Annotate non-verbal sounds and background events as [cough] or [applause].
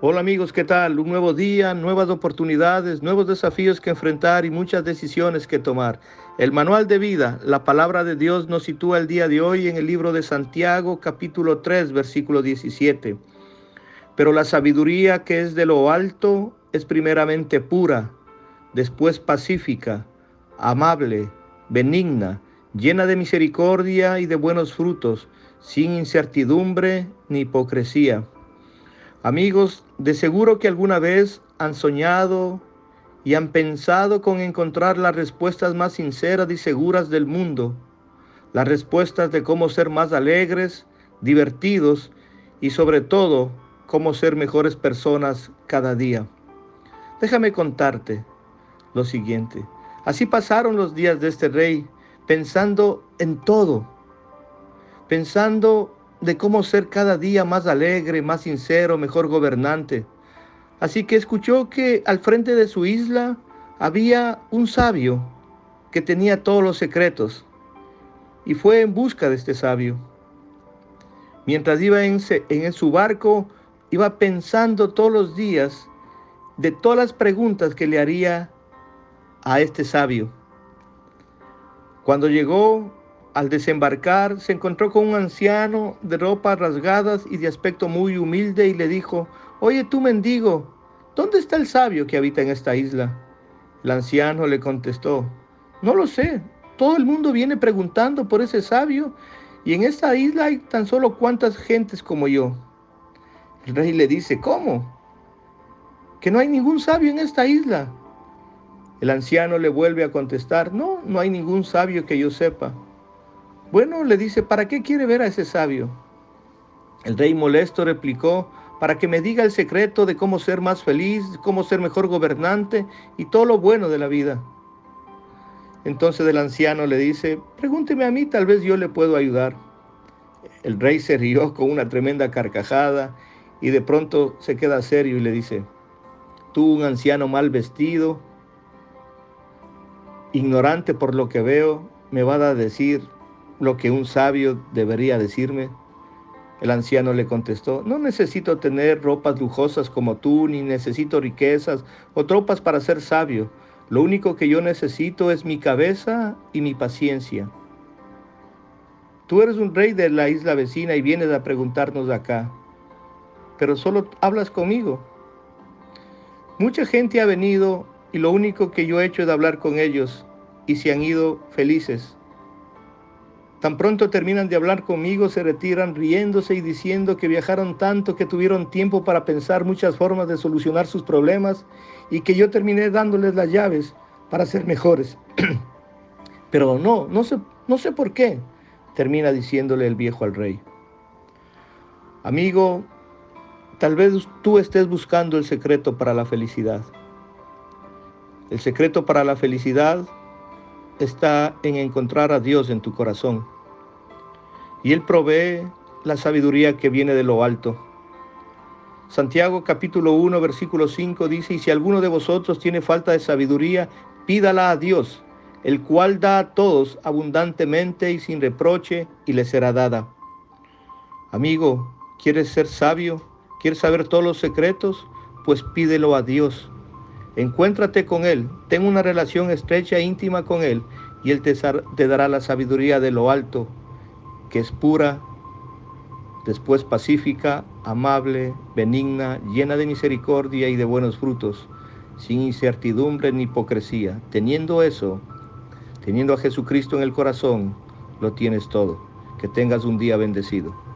Hola amigos, ¿qué tal? Un nuevo día, nuevas oportunidades, nuevos desafíos que enfrentar y muchas decisiones que tomar. El manual de vida, la palabra de Dios nos sitúa el día de hoy en el libro de Santiago capítulo 3 versículo 17. Pero la sabiduría que es de lo alto es primeramente pura, después pacífica, amable, benigna, llena de misericordia y de buenos frutos, sin incertidumbre ni hipocresía Amigos, de seguro que alguna vez han soñado y han pensado con encontrar las respuestas más sinceras y seguras del mundo, las respuestas de cómo ser más alegres, divertidos y sobre todo cómo ser mejores personas cada día. Déjame contarte lo siguiente. Así pasaron los días de este rey, pensando en todo, pensando de cómo ser cada día más alegre, más sincero, mejor gobernante. Así que escuchó que al frente de su isla había un sabio que tenía todos los secretos y fue en busca de este sabio. Mientras iba en, su barco, iba pensando todos los días de todas las preguntas que le haría a este sabio. Cuando llegó al desembarcar se encontró con un anciano de ropas rasgadas y de aspecto muy humilde y le dijo, Oye tú mendigo, ¿dónde está el sabio que habita en esta isla? El anciano le contestó, No lo sé, todo el mundo viene preguntando por ese sabio y en esta isla hay tan solo cuantas gentes como yo. El rey le dice, ¿cómo? Que no hay ningún sabio en esta isla. El anciano le vuelve a contestar, no, no hay ningún sabio que yo sepa. Bueno, le dice, ¿para qué quiere ver a ese sabio? El rey molesto replicó, para que me diga el secreto de cómo ser más feliz, cómo ser mejor gobernante y todo lo bueno de la vida. Entonces el anciano le dice, pregúnteme a mí, tal vez yo le puedo ayudar. El rey se rió con una tremenda carcajada y de pronto se queda serio y le dice, tú un anciano mal vestido, ignorante por lo que veo, me va a decir lo que un sabio debería decirme? El anciano le contestó, no necesito tener ropas lujosas como tú, ni necesito riquezas o tropas para ser sabio. Lo único que yo necesito es mi cabeza y mi paciencia. Tú eres un rey de la isla vecina y vienes a preguntarnos acá, pero solo hablas conmigo. Mucha gente ha venido y lo único que yo he hecho es hablar con ellos y se han ido felices. Tan pronto terminan de hablar conmigo, se retiran riéndose y diciendo que viajaron tanto que tuvieron tiempo para pensar muchas formas de solucionar sus problemas y que yo terminé dándoles las llaves para ser mejores. [clears throat] Pero no, no sé, no sé por qué, termina diciéndole el viejo al rey. Amigo, tal vez tú estés buscando el secreto para la felicidad. El secreto para la felicidad está en encontrar a Dios en tu corazón. Y Él provee la sabiduría que viene de lo alto. Santiago capítulo 1 versículo 5 dice, y si alguno de vosotros tiene falta de sabiduría, pídala a Dios, el cual da a todos abundantemente y sin reproche, y le será dada. Amigo, ¿quieres ser sabio? ¿Quieres saber todos los secretos? Pues pídelo a Dios Encuéntrate con Él, ten una relación estrecha e íntima con Él y Él te, te dará la sabiduría de lo alto, que es pura, después pacífica, amable, benigna, llena de misericordia y de buenos frutos, sin incertidumbre ni hipocresía. Teniendo eso, teniendo a Jesucristo en el corazón, lo tienes todo. Que tengas un día bendecido.